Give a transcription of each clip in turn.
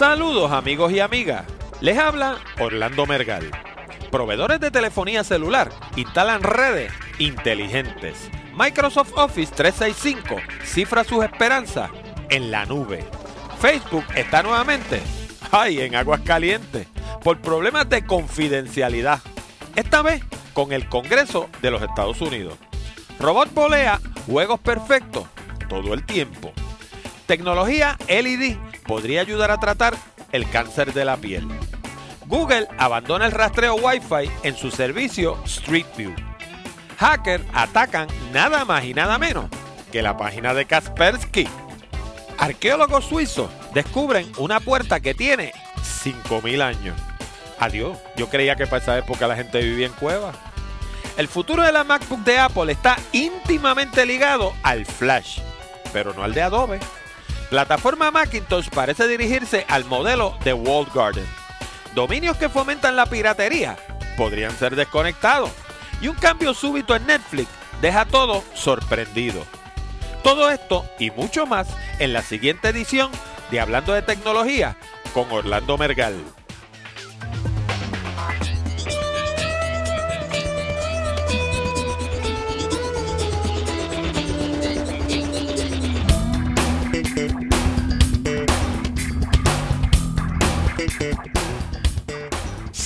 Saludos amigos y amigas. Les habla Orlando Mergal. Proveedores de telefonía celular instalan redes inteligentes. Microsoft Office 365 cifra sus esperanzas en la nube. Facebook está nuevamente, ay, en aguas calientes, por problemas de confidencialidad. Esta vez con el Congreso de los Estados Unidos. Robot volea juegos perfectos todo el tiempo. Tecnología LED podría ayudar a tratar el cáncer de la piel. Google abandona el rastreo Wi-Fi en su servicio Street View. Hackers atacan nada más y nada menos que la página de Kaspersky. Arqueólogos suizos descubren una puerta que tiene 5000 años. Adiós, yo creía que para esa época la gente vivía en cuevas. El futuro de la MacBook de Apple está íntimamente ligado al Flash, pero no al de Adobe. Plataforma Macintosh parece dirigirse al modelo de Walled Garden. Dominios que fomentan la piratería podrían ser desconectados. Y un cambio súbito en Netflix deja todo sorprendido. Todo esto y mucho más en la siguiente edición de Hablando de Tecnología con Orlando Mergal.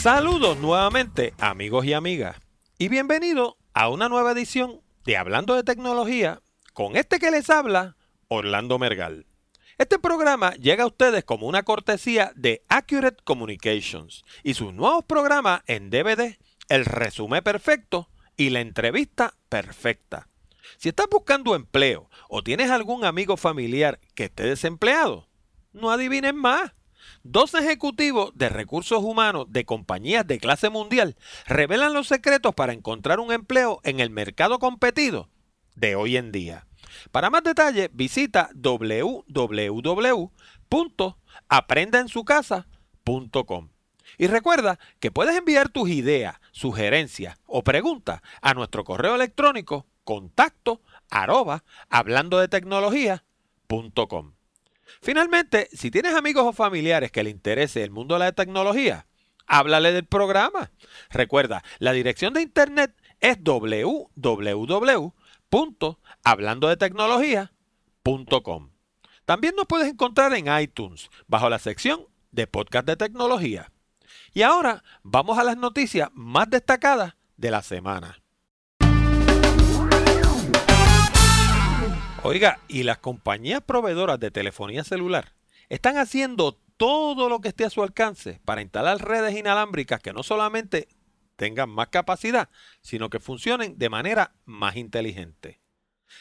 Saludos nuevamente amigos y amigas y bienvenido a una nueva edición de Hablando de Tecnología con este que les habla Orlando Mergal. Este programa llega a ustedes como una cortesía de Accurate Communications y sus nuevos programas en DVD, el resumen perfecto y la entrevista perfecta. Si estás buscando empleo o tienes algún amigo familiar que esté desempleado, no adivinen más Dos ejecutivos de recursos humanos de compañías de clase mundial revelan los secretos para encontrar un empleo en el mercado competido de hoy en día. Para más detalles, visita www.aprendaensucasa.com. Y recuerda que puedes enviar tus ideas, sugerencias o preguntas a nuestro correo electrónico contacto arroba hablando de tecnología.com. Finalmente, si tienes amigos o familiares que le interese el mundo de la tecnología, háblale del programa. Recuerda, la dirección de internet es www.hablandodetecnología.com. También nos puedes encontrar en iTunes, bajo la sección de podcast de tecnología. Y ahora vamos a las noticias más destacadas de la semana. Oiga, y las compañías proveedoras de telefonía celular están haciendo todo lo que esté a su alcance para instalar redes inalámbricas que no solamente tengan más capacidad, sino que funcionen de manera más inteligente.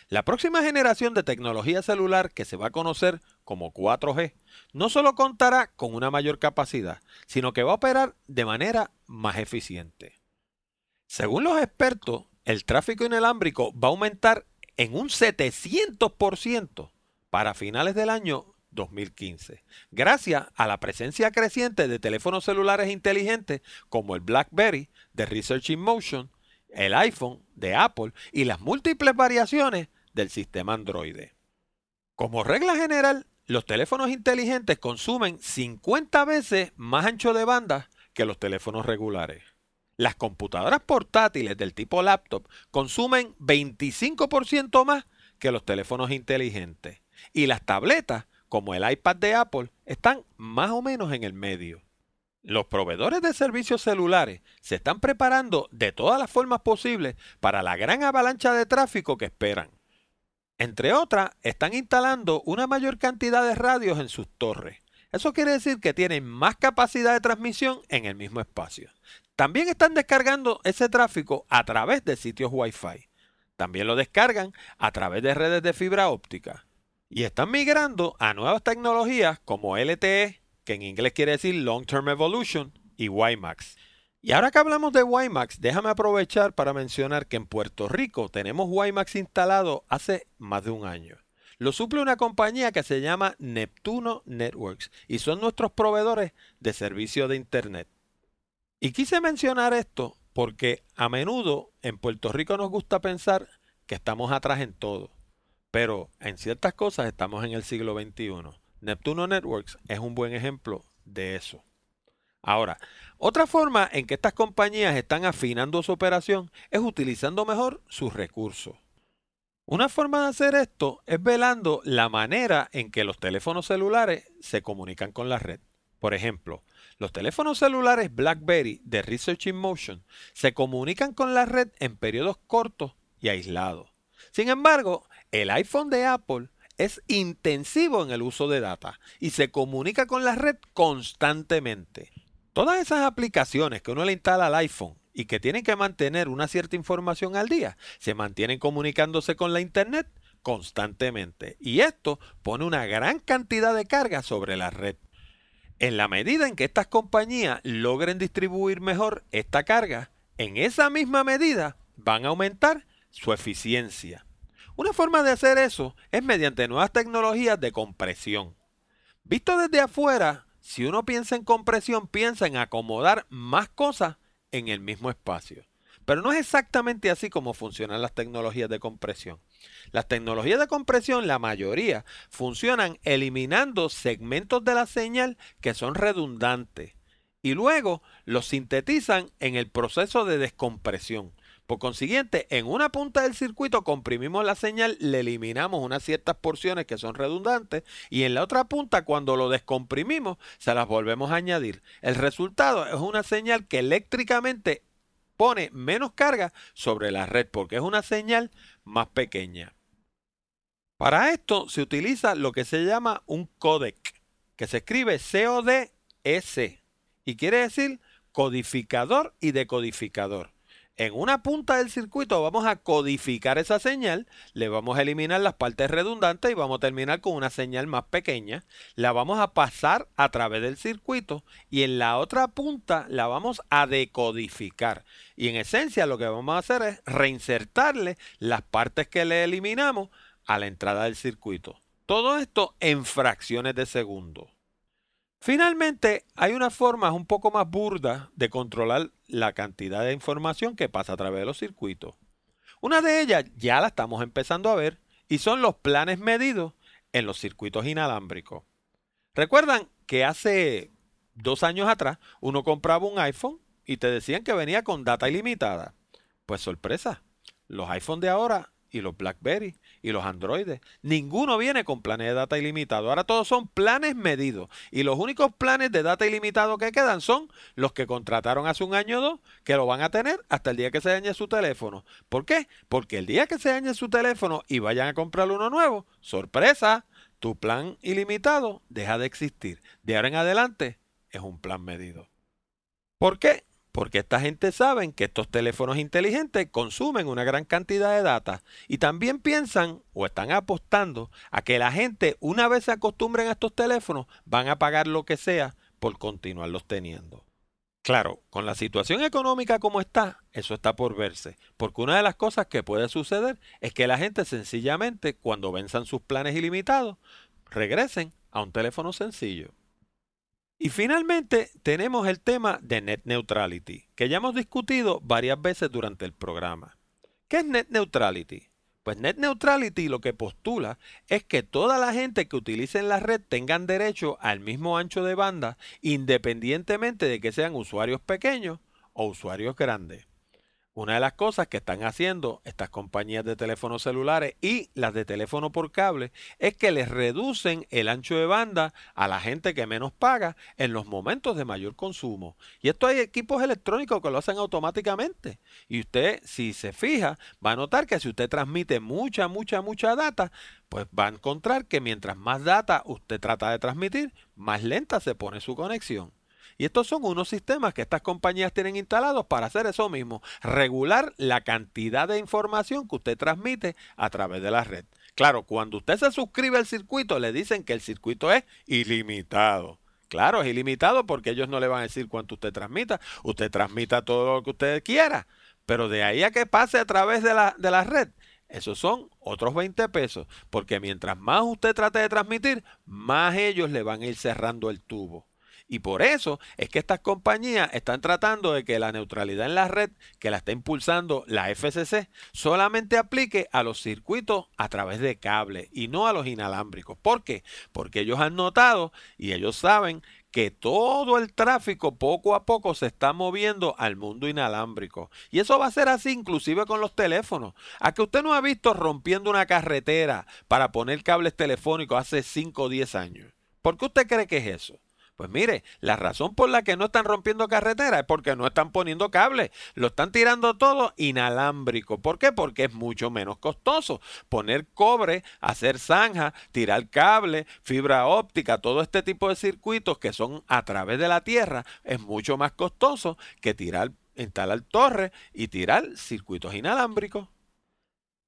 La próxima generación de tecnología celular que se va a conocer como 4G no solo contará con una mayor capacidad, sino que va a operar de manera más eficiente. Según los expertos, el tráfico inalámbrico va a aumentar en un 700% para finales del año 2015, gracias a la presencia creciente de teléfonos celulares inteligentes como el BlackBerry de Research in Motion, el iPhone de Apple y las múltiples variaciones del sistema Android. Como regla general, los teléfonos inteligentes consumen 50 veces más ancho de banda que los teléfonos regulares. Las computadoras portátiles del tipo laptop consumen 25% más que los teléfonos inteligentes. Y las tabletas, como el iPad de Apple, están más o menos en el medio. Los proveedores de servicios celulares se están preparando de todas las formas posibles para la gran avalancha de tráfico que esperan. Entre otras, están instalando una mayor cantidad de radios en sus torres. Eso quiere decir que tienen más capacidad de transmisión en el mismo espacio. También están descargando ese tráfico a través de sitios Wi-Fi. También lo descargan a través de redes de fibra óptica. Y están migrando a nuevas tecnologías como LTE, que en inglés quiere decir Long Term Evolution, y WiMAX. Y ahora que hablamos de WiMAX, déjame aprovechar para mencionar que en Puerto Rico tenemos WiMAX instalado hace más de un año. Lo suple una compañía que se llama Neptuno Networks y son nuestros proveedores de servicio de Internet. Y quise mencionar esto porque a menudo en Puerto Rico nos gusta pensar que estamos atrás en todo, pero en ciertas cosas estamos en el siglo XXI. Neptuno Networks es un buen ejemplo de eso. Ahora, otra forma en que estas compañías están afinando su operación es utilizando mejor sus recursos. Una forma de hacer esto es velando la manera en que los teléfonos celulares se comunican con la red. Por ejemplo, los teléfonos celulares BlackBerry de Research in Motion se comunican con la red en periodos cortos y aislados. Sin embargo, el iPhone de Apple es intensivo en el uso de data y se comunica con la red constantemente. Todas esas aplicaciones que uno le instala al iPhone y que tienen que mantener una cierta información al día, se mantienen comunicándose con la Internet constantemente. Y esto pone una gran cantidad de carga sobre la red. En la medida en que estas compañías logren distribuir mejor esta carga, en esa misma medida van a aumentar su eficiencia. Una forma de hacer eso es mediante nuevas tecnologías de compresión. Visto desde afuera, si uno piensa en compresión, piensa en acomodar más cosas en el mismo espacio. Pero no es exactamente así como funcionan las tecnologías de compresión. Las tecnologías de compresión, la mayoría, funcionan eliminando segmentos de la señal que son redundantes y luego los sintetizan en el proceso de descompresión. Por consiguiente, en una punta del circuito comprimimos la señal, le eliminamos unas ciertas porciones que son redundantes y en la otra punta cuando lo descomprimimos se las volvemos a añadir. El resultado es una señal que eléctricamente pone menos carga sobre la red porque es una señal más pequeña. Para esto se utiliza lo que se llama un codec, que se escribe CODS y quiere decir codificador y decodificador. En una punta del circuito vamos a codificar esa señal, le vamos a eliminar las partes redundantes y vamos a terminar con una señal más pequeña. La vamos a pasar a través del circuito y en la otra punta la vamos a decodificar. Y en esencia lo que vamos a hacer es reinsertarle las partes que le eliminamos a la entrada del circuito. Todo esto en fracciones de segundo. Finalmente, hay una forma un poco más burda de controlar la cantidad de información que pasa a través de los circuitos. Una de ellas ya la estamos empezando a ver y son los planes medidos en los circuitos inalámbricos. Recuerdan que hace dos años atrás uno compraba un iPhone y te decían que venía con data ilimitada. Pues sorpresa, los iPhones de ahora y los BlackBerry y los Androides. Ninguno viene con planes de data ilimitado. Ahora todos son planes medidos. Y los únicos planes de data ilimitado que quedan son los que contrataron hace un año o dos, que lo van a tener hasta el día que se dañe su teléfono. ¿Por qué? Porque el día que se dañe su teléfono y vayan a comprar uno nuevo, sorpresa, tu plan ilimitado deja de existir. De ahora en adelante es un plan medido. ¿Por qué? Porque esta gente sabe que estos teléfonos inteligentes consumen una gran cantidad de data y también piensan o están apostando a que la gente una vez se acostumbren a estos teléfonos van a pagar lo que sea por continuarlos teniendo. Claro, con la situación económica como está, eso está por verse, porque una de las cosas que puede suceder es que la gente sencillamente cuando venzan sus planes ilimitados, regresen a un teléfono sencillo. Y finalmente tenemos el tema de net neutrality, que ya hemos discutido varias veces durante el programa. ¿Qué es net neutrality? Pues net neutrality lo que postula es que toda la gente que utilice la red tengan derecho al mismo ancho de banda independientemente de que sean usuarios pequeños o usuarios grandes. Una de las cosas que están haciendo estas compañías de teléfonos celulares y las de teléfono por cable es que les reducen el ancho de banda a la gente que menos paga en los momentos de mayor consumo. Y esto hay equipos electrónicos que lo hacen automáticamente. Y usted, si se fija, va a notar que si usted transmite mucha, mucha, mucha data, pues va a encontrar que mientras más data usted trata de transmitir, más lenta se pone su conexión. Y estos son unos sistemas que estas compañías tienen instalados para hacer eso mismo, regular la cantidad de información que usted transmite a través de la red. Claro, cuando usted se suscribe al circuito, le dicen que el circuito es ilimitado. Claro, es ilimitado porque ellos no le van a decir cuánto usted transmita. Usted transmita todo lo que usted quiera. Pero de ahí a que pase a través de la, de la red, esos son otros 20 pesos. Porque mientras más usted trate de transmitir, más ellos le van a ir cerrando el tubo. Y por eso es que estas compañías están tratando de que la neutralidad en la red que la está impulsando la FCC solamente aplique a los circuitos a través de cable y no a los inalámbricos. ¿Por qué? Porque ellos han notado y ellos saben que todo el tráfico poco a poco se está moviendo al mundo inalámbrico. Y eso va a ser así inclusive con los teléfonos. A que usted no ha visto rompiendo una carretera para poner cables telefónicos hace 5 o 10 años. ¿Por qué usted cree que es eso? Pues mire, la razón por la que no están rompiendo carretera es porque no están poniendo cable. Lo están tirando todo inalámbrico. ¿Por qué? Porque es mucho menos costoso. Poner cobre, hacer zanja, tirar cable, fibra óptica, todo este tipo de circuitos que son a través de la tierra es mucho más costoso que tirar, instalar torres y tirar circuitos inalámbricos.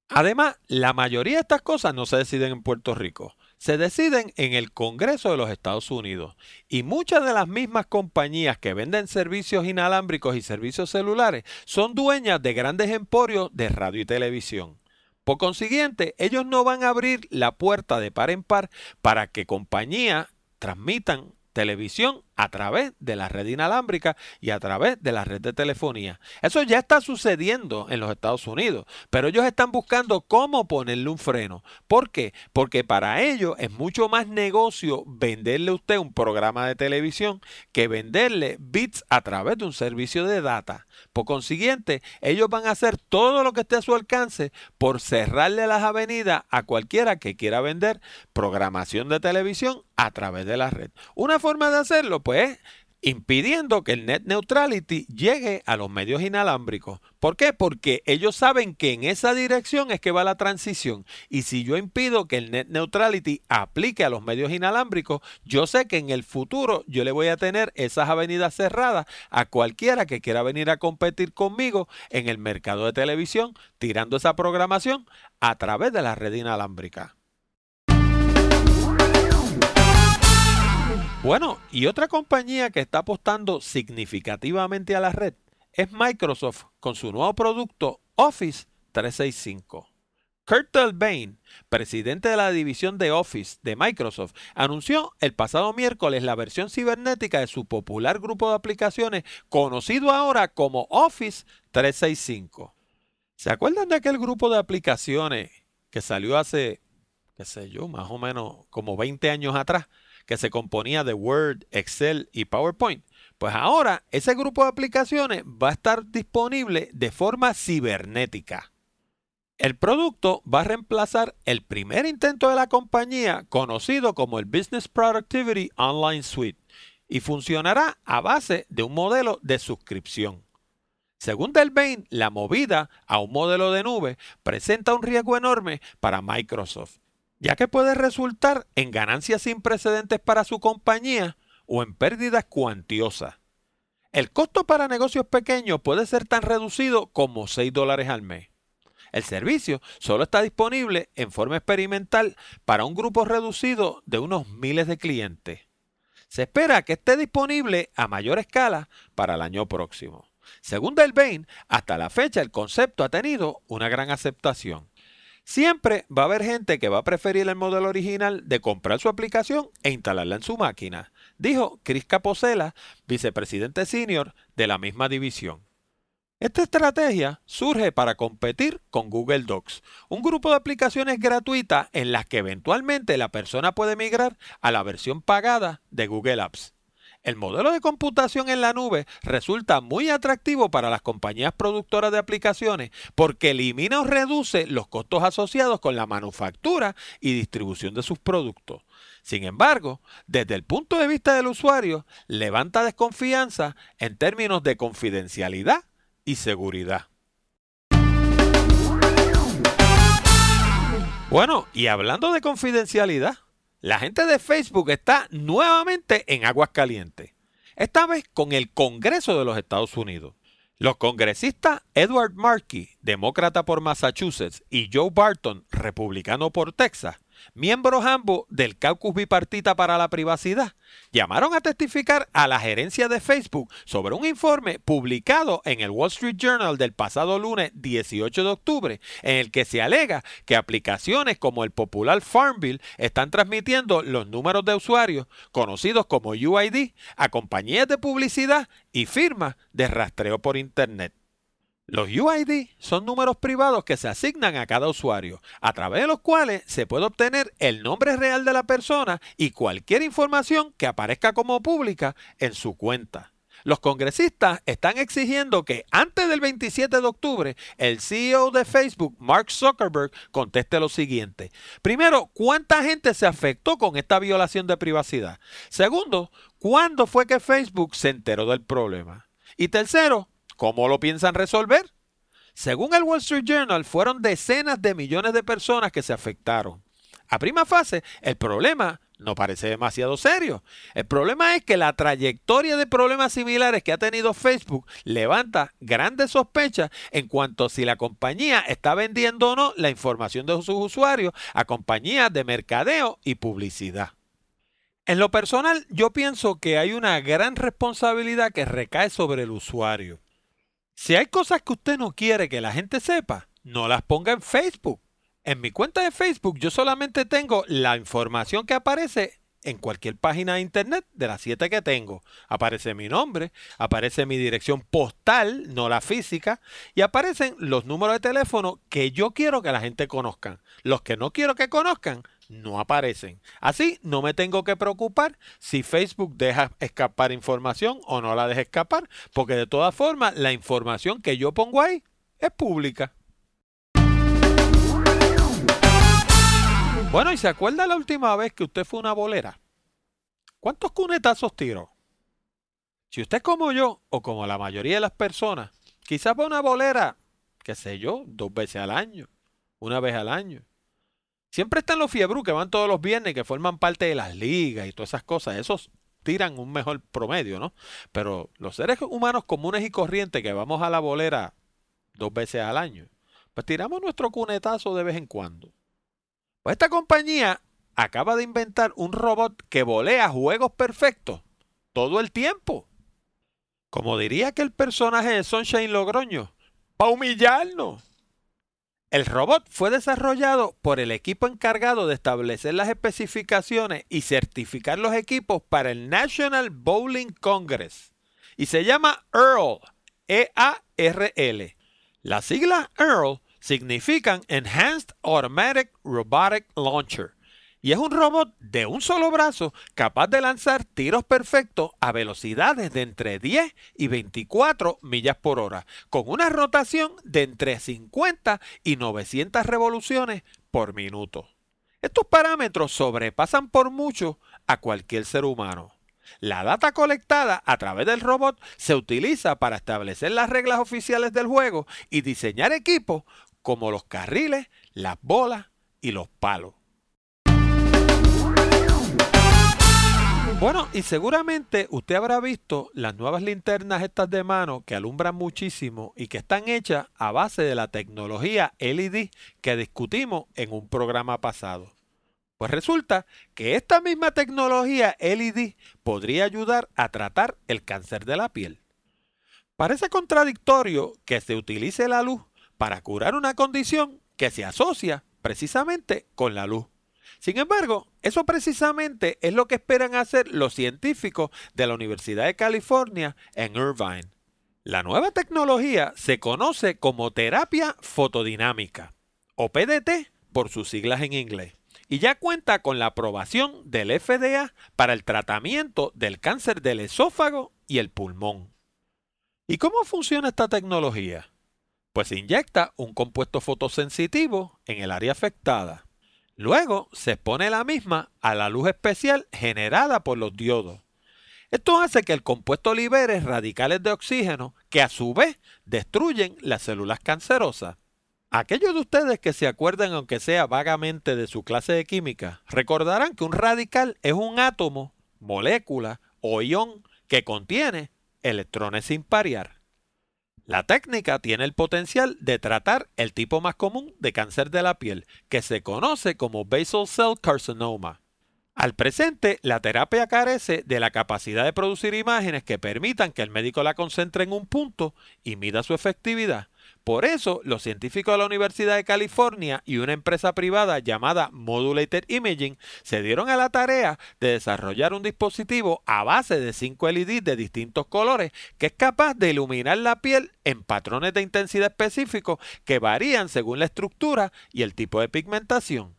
Además, la mayoría de estas cosas no se deciden en Puerto Rico se deciden en el Congreso de los Estados Unidos y muchas de las mismas compañías que venden servicios inalámbricos y servicios celulares son dueñas de grandes emporios de radio y televisión. Por consiguiente, ellos no van a abrir la puerta de par en par para que compañías transmitan televisión a través de la red inalámbrica y a través de la red de telefonía. Eso ya está sucediendo en los Estados Unidos, pero ellos están buscando cómo ponerle un freno. ¿Por qué? Porque para ellos es mucho más negocio venderle a usted un programa de televisión que venderle bits a través de un servicio de data. Por consiguiente, ellos van a hacer todo lo que esté a su alcance por cerrarle las avenidas a cualquiera que quiera vender programación de televisión a través de la red. Una forma de hacerlo, pues, impidiendo que el net neutrality llegue a los medios inalámbricos. ¿Por qué? Porque ellos saben que en esa dirección es que va la transición. Y si yo impido que el net neutrality aplique a los medios inalámbricos, yo sé que en el futuro yo le voy a tener esas avenidas cerradas a cualquiera que quiera venir a competir conmigo en el mercado de televisión, tirando esa programación a través de la red inalámbrica. Bueno, y otra compañía que está apostando significativamente a la red es Microsoft con su nuevo producto Office 365. Kurt Bain, presidente de la división de Office de Microsoft, anunció el pasado miércoles la versión cibernética de su popular grupo de aplicaciones conocido ahora como Office 365. ¿Se acuerdan de aquel grupo de aplicaciones que salió hace, qué sé yo, más o menos como 20 años atrás? Que se componía de Word, Excel y PowerPoint. Pues ahora ese grupo de aplicaciones va a estar disponible de forma cibernética. El producto va a reemplazar el primer intento de la compañía conocido como el Business Productivity Online Suite y funcionará a base de un modelo de suscripción. Según Delbain, la movida a un modelo de nube presenta un riesgo enorme para Microsoft, ya que puede resultar en ganancias sin precedentes para su compañía o en pérdidas cuantiosas. El costo para negocios pequeños puede ser tan reducido como 6 dólares al mes. El servicio solo está disponible en forma experimental para un grupo reducido de unos miles de clientes. Se espera que esté disponible a mayor escala para el año próximo. Según Delbain, hasta la fecha el concepto ha tenido una gran aceptación. Siempre va a haber gente que va a preferir el modelo original de comprar su aplicación e instalarla en su máquina, dijo Chris Caposela, vicepresidente senior de la misma división. Esta estrategia surge para competir con Google Docs, un grupo de aplicaciones gratuitas en las que eventualmente la persona puede migrar a la versión pagada de Google Apps. El modelo de computación en la nube resulta muy atractivo para las compañías productoras de aplicaciones porque elimina o reduce los costos asociados con la manufactura y distribución de sus productos. Sin embargo, desde el punto de vista del usuario, levanta desconfianza en términos de confidencialidad y seguridad. Bueno, y hablando de confidencialidad, la gente de Facebook está nuevamente en aguas calientes, esta vez con el Congreso de los Estados Unidos. Los congresistas Edward Markey, demócrata por Massachusetts, y Joe Barton, republicano por Texas, miembros ambos del caucus bipartita para la privacidad, llamaron a testificar a la gerencia de Facebook sobre un informe publicado en el Wall Street Journal del pasado lunes 18 de octubre, en el que se alega que aplicaciones como el popular Farmville están transmitiendo los números de usuarios, conocidos como UID, a compañías de publicidad y firmas de rastreo por Internet. Los UID son números privados que se asignan a cada usuario, a través de los cuales se puede obtener el nombre real de la persona y cualquier información que aparezca como pública en su cuenta. Los congresistas están exigiendo que antes del 27 de octubre el CEO de Facebook, Mark Zuckerberg, conteste lo siguiente. Primero, ¿cuánta gente se afectó con esta violación de privacidad? Segundo, ¿cuándo fue que Facebook se enteró del problema? Y tercero, ¿Cómo lo piensan resolver? Según el Wall Street Journal, fueron decenas de millones de personas que se afectaron. A prima fase, el problema no parece demasiado serio. El problema es que la trayectoria de problemas similares que ha tenido Facebook levanta grandes sospechas en cuanto a si la compañía está vendiendo o no la información de sus usuarios a compañías de mercadeo y publicidad. En lo personal, yo pienso que hay una gran responsabilidad que recae sobre el usuario. Si hay cosas que usted no quiere que la gente sepa, no las ponga en Facebook. En mi cuenta de Facebook yo solamente tengo la información que aparece en cualquier página de internet de las siete que tengo. Aparece mi nombre, aparece mi dirección postal, no la física, y aparecen los números de teléfono que yo quiero que la gente conozcan. Los que no quiero que conozcan, no aparecen. Así no me tengo que preocupar si Facebook deja escapar información o no la deja escapar, porque de todas formas la información que yo pongo ahí es pública. Bueno, ¿y se acuerda la última vez que usted fue una bolera? ¿Cuántos cunetazos tiró? Si usted como yo, o como la mayoría de las personas, quizás va una bolera, qué sé yo, dos veces al año, una vez al año. Siempre están los fiebru que van todos los viernes, que forman parte de las ligas y todas esas cosas. Esos tiran un mejor promedio, ¿no? Pero los seres humanos comunes y corrientes que vamos a la bolera dos veces al año, pues tiramos nuestro cunetazo de vez en cuando. Pues esta compañía acaba de inventar un robot que volea juegos perfectos todo el tiempo. Como diría que el personaje de Sunshine Logroño, para humillarnos. El robot fue desarrollado por el equipo encargado de establecer las especificaciones y certificar los equipos para el National Bowling Congress y se llama EARL, E-A-R-L. Las siglas EARL significan Enhanced Automatic Robotic Launcher y es un robot de un solo brazo capaz de lanzar tiros perfectos a velocidades de entre 10 y 24 millas por hora, con una rotación de entre 50 y 900 revoluciones por minuto. Estos parámetros sobrepasan por mucho a cualquier ser humano. La data colectada a través del robot se utiliza para establecer las reglas oficiales del juego y diseñar equipos como los carriles, las bolas y los palos. Bueno, y seguramente usted habrá visto las nuevas linternas estas de mano que alumbran muchísimo y que están hechas a base de la tecnología LED que discutimos en un programa pasado. Pues resulta que esta misma tecnología LED podría ayudar a tratar el cáncer de la piel. Parece contradictorio que se utilice la luz para curar una condición que se asocia precisamente con la luz. Sin embargo, eso precisamente es lo que esperan hacer los científicos de la Universidad de California en Irvine. La nueva tecnología se conoce como terapia fotodinámica, o PDT por sus siglas en inglés, y ya cuenta con la aprobación del FDA para el tratamiento del cáncer del esófago y el pulmón. ¿Y cómo funciona esta tecnología? Pues inyecta un compuesto fotosensitivo en el área afectada Luego se expone la misma a la luz especial generada por los diodos. Esto hace que el compuesto libere radicales de oxígeno que a su vez destruyen las células cancerosas. Aquellos de ustedes que se acuerdan aunque sea vagamente de su clase de química, recordarán que un radical es un átomo, molécula o ión que contiene electrones sin parear. La técnica tiene el potencial de tratar el tipo más común de cáncer de la piel, que se conoce como basal cell carcinoma. Al presente, la terapia carece de la capacidad de producir imágenes que permitan que el médico la concentre en un punto y mida su efectividad. Por eso, los científicos de la Universidad de California y una empresa privada llamada Modulated Imaging se dieron a la tarea de desarrollar un dispositivo a base de 5 LEDs de distintos colores que es capaz de iluminar la piel en patrones de intensidad específicos que varían según la estructura y el tipo de pigmentación.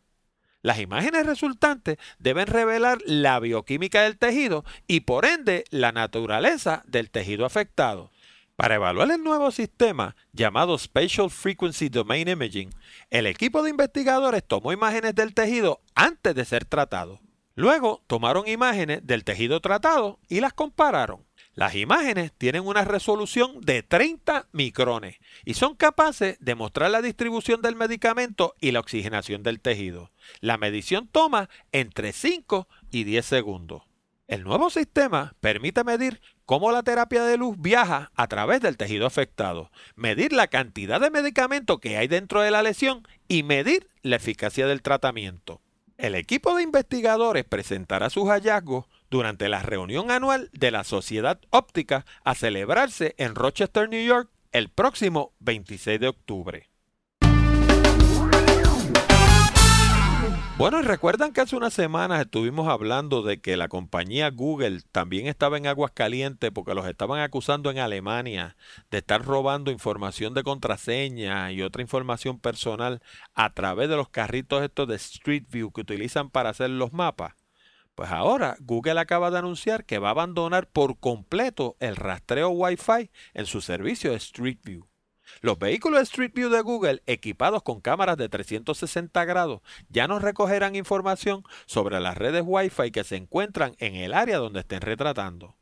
Las imágenes resultantes deben revelar la bioquímica del tejido y por ende la naturaleza del tejido afectado. Para evaluar el nuevo sistema llamado Spatial Frequency Domain Imaging, el equipo de investigadores tomó imágenes del tejido antes de ser tratado. Luego tomaron imágenes del tejido tratado y las compararon. Las imágenes tienen una resolución de 30 micrones y son capaces de mostrar la distribución del medicamento y la oxigenación del tejido. La medición toma entre 5 y 10 segundos. El nuevo sistema permite medir cómo la terapia de luz viaja a través del tejido afectado, medir la cantidad de medicamento que hay dentro de la lesión y medir la eficacia del tratamiento. El equipo de investigadores presentará sus hallazgos durante la reunión anual de la Sociedad Óptica a celebrarse en Rochester, New York, el próximo 26 de octubre. Bueno, recuerdan que hace unas semanas estuvimos hablando de que la compañía Google también estaba en aguas calientes porque los estaban acusando en Alemania de estar robando información de contraseña y otra información personal a través de los carritos estos de Street View que utilizan para hacer los mapas. Pues ahora Google acaba de anunciar que va a abandonar por completo el rastreo Wi-Fi en su servicio de Street View. Los vehículos Street View de Google equipados con cámaras de 360 grados ya no recogerán información sobre las redes Wi-Fi que se encuentran en el área donde estén retratando.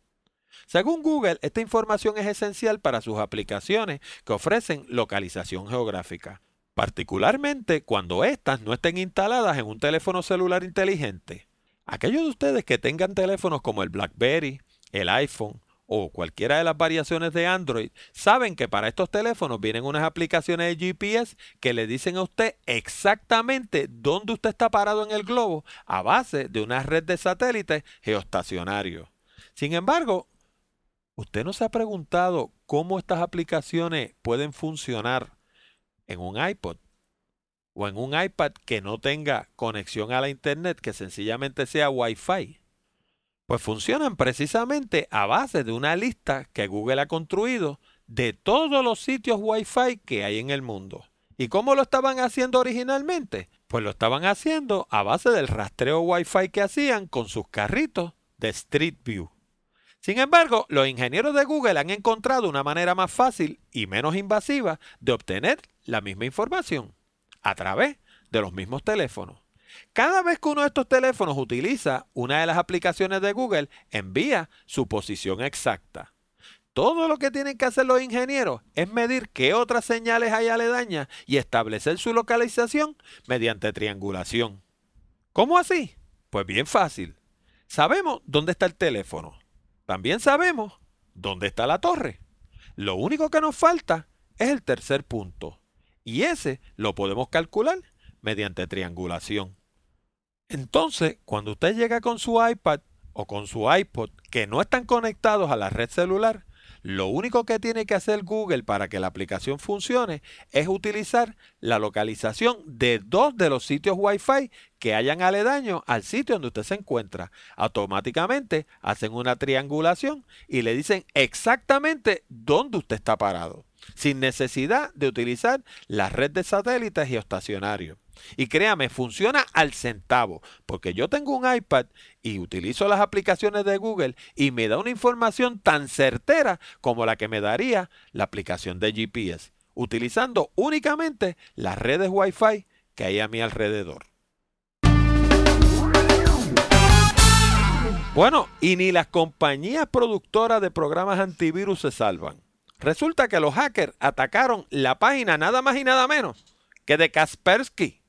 Según Google, esta información es esencial para sus aplicaciones que ofrecen localización geográfica, particularmente cuando éstas no estén instaladas en un teléfono celular inteligente. Aquellos de ustedes que tengan teléfonos como el BlackBerry, el iPhone o cualquiera de las variaciones de Android saben que para estos teléfonos vienen unas aplicaciones de GPS que le dicen a usted exactamente dónde usted está parado en el globo a base de una red de satélites geoestacionarios. Sin embargo, usted no se ha preguntado cómo estas aplicaciones pueden funcionar en un iPod o en un iPad que no tenga conexión a la Internet, que sencillamente sea Wi-Fi. Pues funcionan precisamente a base de una lista que Google ha construido de todos los sitios Wi-Fi que hay en el mundo. ¿Y cómo lo estaban haciendo originalmente? Pues lo estaban haciendo a base del rastreo Wi-Fi que hacían con sus carritos de Street View. Sin embargo, los ingenieros de Google han encontrado una manera más fácil y menos invasiva de obtener la misma información a través de los mismos teléfonos. Cada vez que uno de estos teléfonos utiliza una de las aplicaciones de Google, envía su posición exacta. Todo lo que tienen que hacer los ingenieros es medir qué otras señales hay aledañas y establecer su localización mediante triangulación. ¿Cómo así? Pues bien fácil. Sabemos dónde está el teléfono. También sabemos dónde está la torre. Lo único que nos falta es el tercer punto, y ese lo podemos calcular mediante triangulación. Entonces, cuando usted llega con su iPad o con su iPod que no están conectados a la red celular, lo único que tiene que hacer Google para que la aplicación funcione es utilizar la localización de dos de los sitios Wi-Fi que hayan aledaño al sitio donde usted se encuentra. Automáticamente hacen una triangulación y le dicen exactamente dónde usted está parado sin necesidad de utilizar la red de satélites geoestacionarios. Y créame, funciona al centavo, porque yo tengo un iPad y utilizo las aplicaciones de Google y me da una información tan certera como la que me daría la aplicación de GPS, utilizando únicamente las redes Wi-Fi que hay a mi alrededor. Bueno, y ni las compañías productoras de programas antivirus se salvan. Resulta que los hackers atacaron la página nada más y nada menos que de Kaspersky.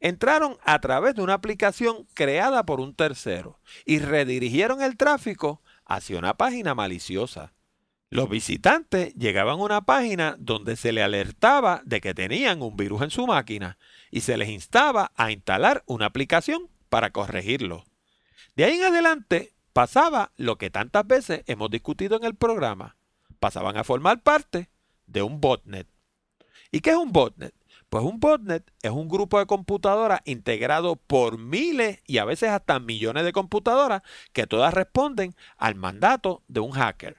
Entraron a través de una aplicación creada por un tercero y redirigieron el tráfico hacia una página maliciosa. Los visitantes llegaban a una página donde se le alertaba de que tenían un virus en su máquina y se les instaba a instalar una aplicación para corregirlo. De ahí en adelante pasaba lo que tantas veces hemos discutido en el programa. Pasaban a formar parte de un botnet. ¿Y qué es un botnet? Pues un botnet es un grupo de computadoras integrado por miles y a veces hasta millones de computadoras que todas responden al mandato de un hacker.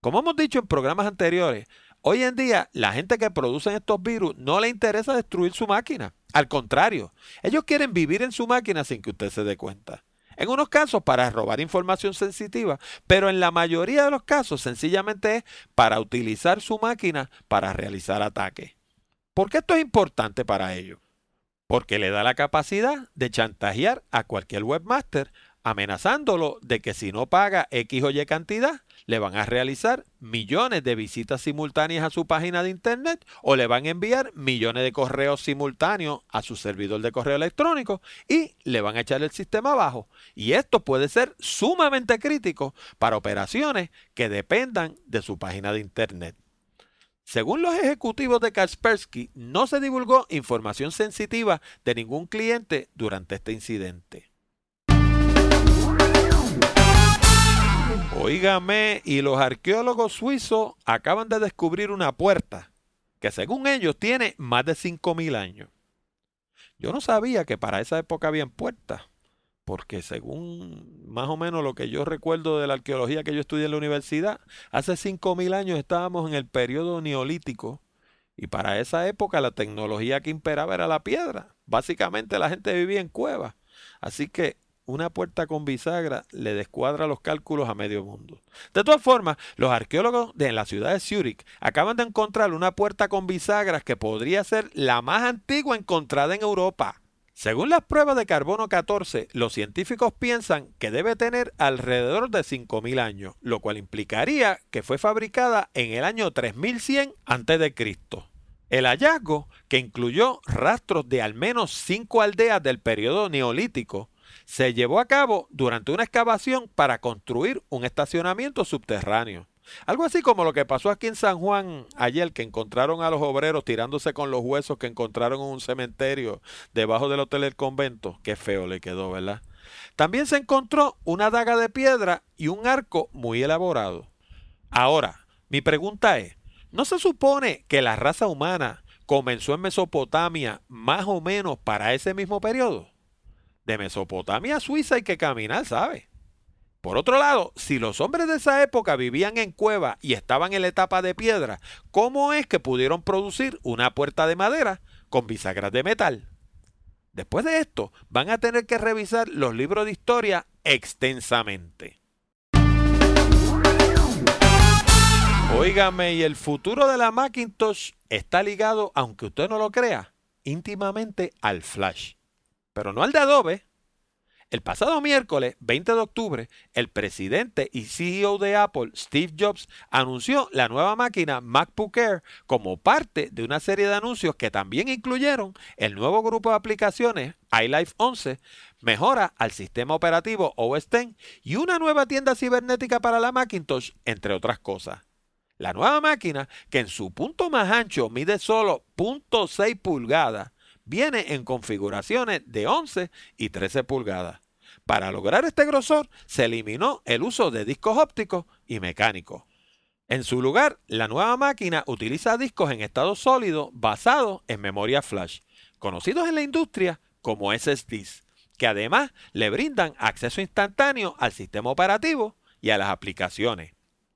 Como hemos dicho en programas anteriores, hoy en día la gente que produce estos virus no le interesa destruir su máquina. Al contrario, ellos quieren vivir en su máquina sin que usted se dé cuenta. En unos casos para robar información sensitiva, pero en la mayoría de los casos sencillamente es para utilizar su máquina para realizar ataques. ¿Por qué esto es importante para ellos? Porque le da la capacidad de chantajear a cualquier webmaster amenazándolo de que si no paga X o Y cantidad, le van a realizar millones de visitas simultáneas a su página de internet o le van a enviar millones de correos simultáneos a su servidor de correo electrónico y le van a echar el sistema abajo. Y esto puede ser sumamente crítico para operaciones que dependan de su página de internet. Según los ejecutivos de Kaspersky, no se divulgó información sensitiva de ningún cliente durante este incidente. Óigame, y los arqueólogos suizos acaban de descubrir una puerta que según ellos tiene más de 5.000 años. Yo no sabía que para esa época habían puertas porque según más o menos lo que yo recuerdo de la arqueología que yo estudié en la universidad, hace 5.000 años estábamos en el periodo neolítico y para esa época la tecnología que imperaba era la piedra. Básicamente la gente vivía en cuevas. Así que una puerta con bisagra le descuadra los cálculos a medio mundo. De todas formas, los arqueólogos de la ciudad de Zurich acaban de encontrar una puerta con bisagras que podría ser la más antigua encontrada en Europa. Según las pruebas de carbono 14, los científicos piensan que debe tener alrededor de 5.000 años, lo cual implicaría que fue fabricada en el año 3100 a.C. El hallazgo, que incluyó rastros de al menos cinco aldeas del periodo neolítico, se llevó a cabo durante una excavación para construir un estacionamiento subterráneo. Algo así como lo que pasó aquí en San Juan ayer, que encontraron a los obreros tirándose con los huesos que encontraron en un cementerio debajo del hotel del convento. Qué feo le quedó, ¿verdad? También se encontró una daga de piedra y un arco muy elaborado. Ahora, mi pregunta es, ¿no se supone que la raza humana comenzó en Mesopotamia más o menos para ese mismo periodo? De Mesopotamia a Suiza hay que caminar, ¿sabe? Por otro lado, si los hombres de esa época vivían en cueva y estaban en la etapa de piedra, ¿cómo es que pudieron producir una puerta de madera con bisagras de metal? Después de esto, van a tener que revisar los libros de historia extensamente. Óigame, y el futuro de la Macintosh está ligado, aunque usted no lo crea, íntimamente al Flash. Pero no al de Adobe, el pasado miércoles 20 de octubre, el presidente y CEO de Apple, Steve Jobs, anunció la nueva máquina MacBook Air como parte de una serie de anuncios que también incluyeron el nuevo grupo de aplicaciones iLife 11, mejora al sistema operativo OS X y una nueva tienda cibernética para la Macintosh, entre otras cosas. La nueva máquina, que en su punto más ancho mide solo 0.6 pulgadas, viene en configuraciones de 11 y 13 pulgadas. Para lograr este grosor se eliminó el uso de discos ópticos y mecánicos. En su lugar, la nueva máquina utiliza discos en estado sólido basados en memoria flash, conocidos en la industria como SSDs, que además le brindan acceso instantáneo al sistema operativo y a las aplicaciones.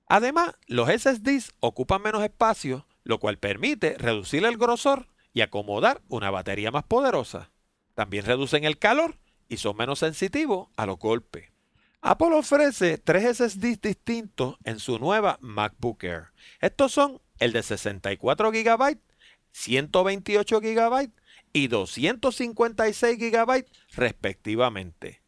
Además, los SSDs ocupan menos espacio, lo cual permite reducir el grosor y acomodar una batería más poderosa. También reducen el calor y son menos sensitivos a los golpes. Apple ofrece tres SSDs distintos en su nueva MacBook Air. Estos son el de 64 GB, 128 GB y 256 GB respectivamente.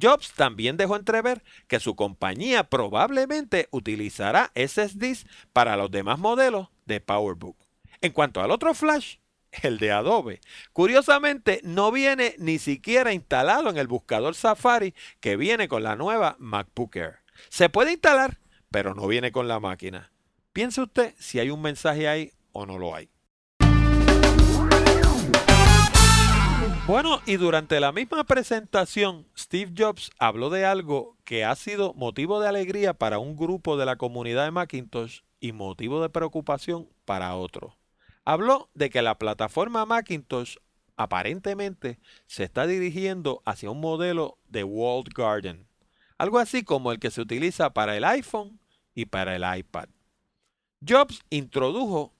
Jobs también dejó entrever que su compañía probablemente utilizará SSDs para los demás modelos de PowerBook. En cuanto al otro flash, el de Adobe. Curiosamente, no viene ni siquiera instalado en el buscador Safari que viene con la nueva MacBook Air. Se puede instalar, pero no viene con la máquina. Piense usted si hay un mensaje ahí o no lo hay. Bueno, y durante la misma presentación, Steve Jobs habló de algo que ha sido motivo de alegría para un grupo de la comunidad de Macintosh y motivo de preocupación para otro. Habló de que la plataforma Macintosh aparentemente se está dirigiendo hacia un modelo de walled garden, algo así como el que se utiliza para el iPhone y para el iPad. Jobs introdujo,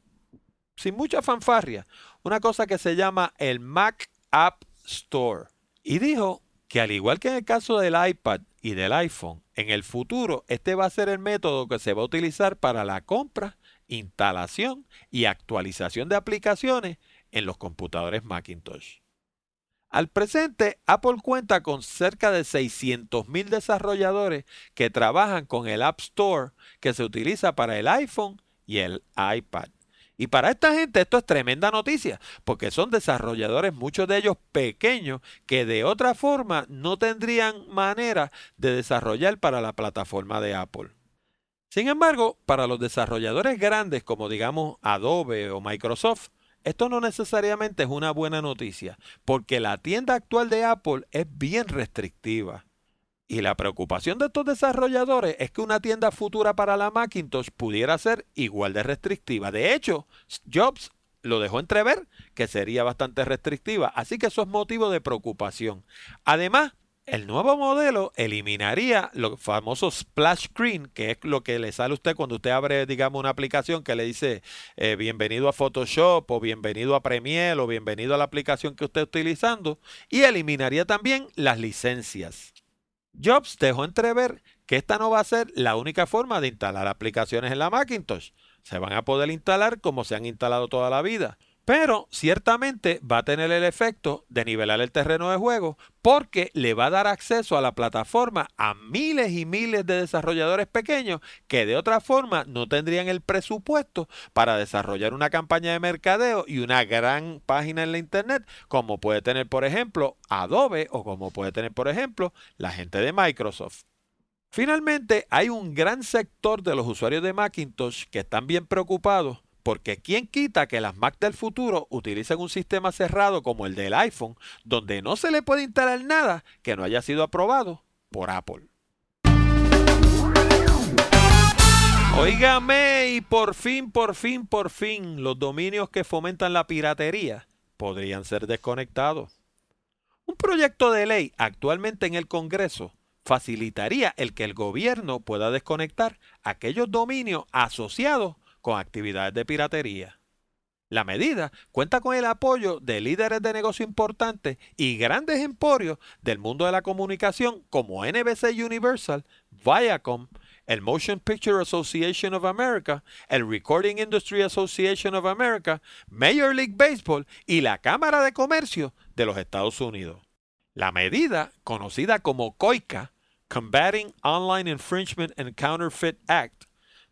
sin mucha fanfarria, una cosa que se llama el Mac App Store y dijo que al igual que en el caso del iPad y del iPhone, en el futuro este va a ser el método que se va a utilizar para la compra, instalación y actualización de aplicaciones en los computadores Macintosh. Al presente, Apple cuenta con cerca de 600.000 desarrolladores que trabajan con el App Store que se utiliza para el iPhone y el iPad. Y para esta gente esto es tremenda noticia, porque son desarrolladores, muchos de ellos pequeños, que de otra forma no tendrían manera de desarrollar para la plataforma de Apple. Sin embargo, para los desarrolladores grandes como digamos Adobe o Microsoft, esto no necesariamente es una buena noticia, porque la tienda actual de Apple es bien restrictiva. Y la preocupación de estos desarrolladores es que una tienda futura para la Macintosh pudiera ser igual de restrictiva. De hecho, Jobs lo dejó entrever que sería bastante restrictiva, así que eso es motivo de preocupación. Además, el nuevo modelo eliminaría los famosos splash screen, que es lo que le sale a usted cuando usted abre, digamos, una aplicación que le dice eh, bienvenido a Photoshop o bienvenido a Premiere o bienvenido a la aplicación que usted está utilizando, y eliminaría también las licencias. Jobs dejó entrever que esta no va a ser la única forma de instalar aplicaciones en la Macintosh. Se van a poder instalar como se han instalado toda la vida. Pero ciertamente va a tener el efecto de nivelar el terreno de juego porque le va a dar acceso a la plataforma a miles y miles de desarrolladores pequeños que de otra forma no tendrían el presupuesto para desarrollar una campaña de mercadeo y una gran página en la internet como puede tener por ejemplo Adobe o como puede tener por ejemplo la gente de Microsoft. Finalmente, hay un gran sector de los usuarios de Macintosh que están bien preocupados porque ¿quién quita que las Mac del futuro utilicen un sistema cerrado como el del iPhone, donde no se le puede instalar nada que no haya sido aprobado por Apple? Óigame, y por fin, por fin, por fin, los dominios que fomentan la piratería podrían ser desconectados. Un proyecto de ley actualmente en el Congreso facilitaría el que el gobierno pueda desconectar aquellos dominios asociados con actividades de piratería. La medida cuenta con el apoyo de líderes de negocio importantes y grandes emporios del mundo de la comunicación como NBC Universal, Viacom, el Motion Picture Association of America, el Recording Industry Association of America, Major League Baseball y la Cámara de Comercio de los Estados Unidos. La medida, conocida como COICA, Combating Online Infringement and Counterfeit Act,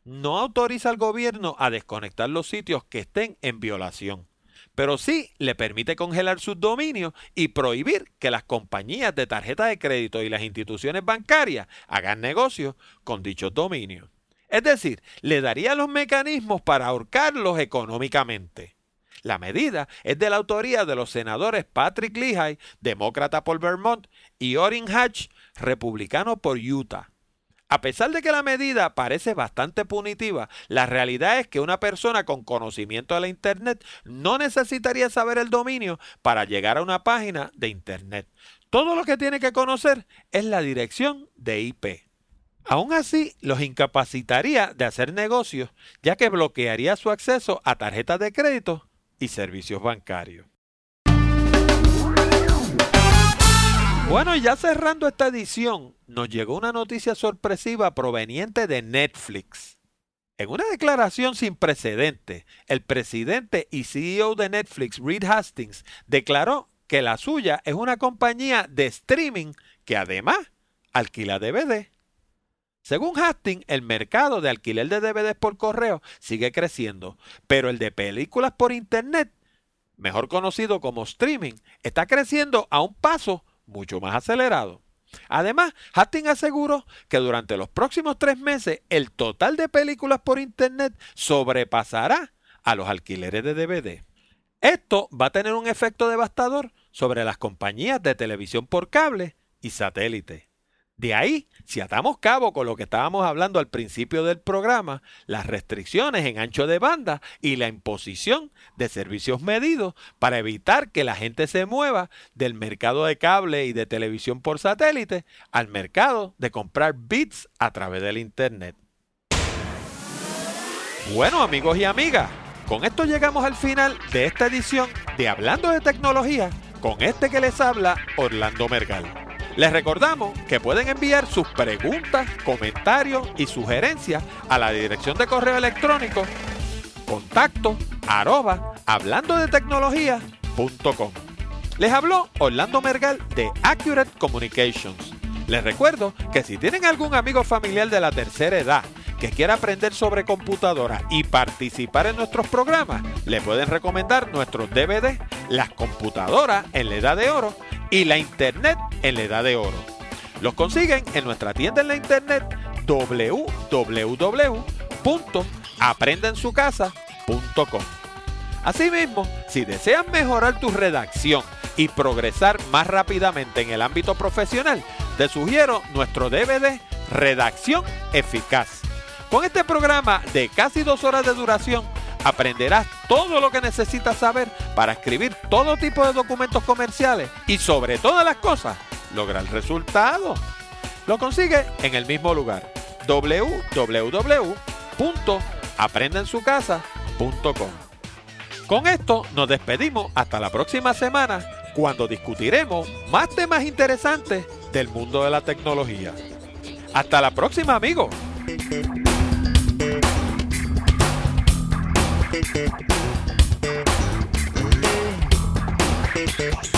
no autoriza al gobierno a desconectar los sitios que estén en violación, pero sí le permite congelar sus dominios y prohibir que las compañías de tarjeta de crédito y las instituciones bancarias hagan negocios con dichos dominios. Es decir, le daría los mecanismos para ahorcarlos económicamente. La medida es de la autoría de los senadores Patrick Leahy, demócrata por Vermont, y Orrin Hatch, republicano por Utah. A pesar de que la medida parece bastante punitiva, la realidad es que una persona con conocimiento de la Internet no necesitaría saber el dominio para llegar a una página de Internet. Todo lo que tiene que conocer es la dirección de IP. Aún así, los incapacitaría de hacer negocios, ya que bloquearía su acceso a tarjetas de crédito y servicios bancarios. Bueno, ya cerrando esta edición, nos llegó una noticia sorpresiva proveniente de Netflix. En una declaración sin precedentes, el presidente y CEO de Netflix, Reed Hastings, declaró que la suya es una compañía de streaming que además alquila DVD. Según Hastings, el mercado de alquiler de DVDs por correo sigue creciendo, pero el de películas por Internet, mejor conocido como streaming, está creciendo a un paso mucho más acelerado. Además, Hastings aseguró que durante los próximos tres meses el total de películas por Internet sobrepasará a los alquileres de DVD. Esto va a tener un efecto devastador sobre las compañías de televisión por cable y satélite. De ahí, si atamos cabo con lo que estábamos hablando al principio del programa, las restricciones en ancho de banda y la imposición de servicios medidos para evitar que la gente se mueva del mercado de cable y de televisión por satélite al mercado de comprar bits a través del Internet. Bueno amigos y amigas, con esto llegamos al final de esta edición de Hablando de Tecnología con este que les habla Orlando Mergal. Les recordamos que pueden enviar sus preguntas, comentarios y sugerencias a la dirección de correo electrónico contacto arroba hablando de tecnología.com. Les habló Orlando Mergal de Accurate Communications. Les recuerdo que si tienen algún amigo familiar de la tercera edad que quiera aprender sobre computadora y participar en nuestros programas, le pueden recomendar nuestros DVD, Las computadoras en la edad de oro y la Internet en la edad de oro. Los consiguen en nuestra tienda en la Internet www.aprendensucasa.com. Asimismo, si deseas mejorar tu redacción y progresar más rápidamente en el ámbito profesional, te sugiero nuestro DVD Redacción Eficaz. Con este programa de casi dos horas de duración, aprenderás todo lo que necesitas saber para escribir todo tipo de documentos comerciales y sobre todas las cosas, lograr resultados. Lo consigue en el mismo lugar www.aprendensucasa.com. Con esto nos despedimos hasta la próxima semana cuando discutiremos más temas interesantes del mundo de la tecnología. Hasta la próxima amigos. Thank you.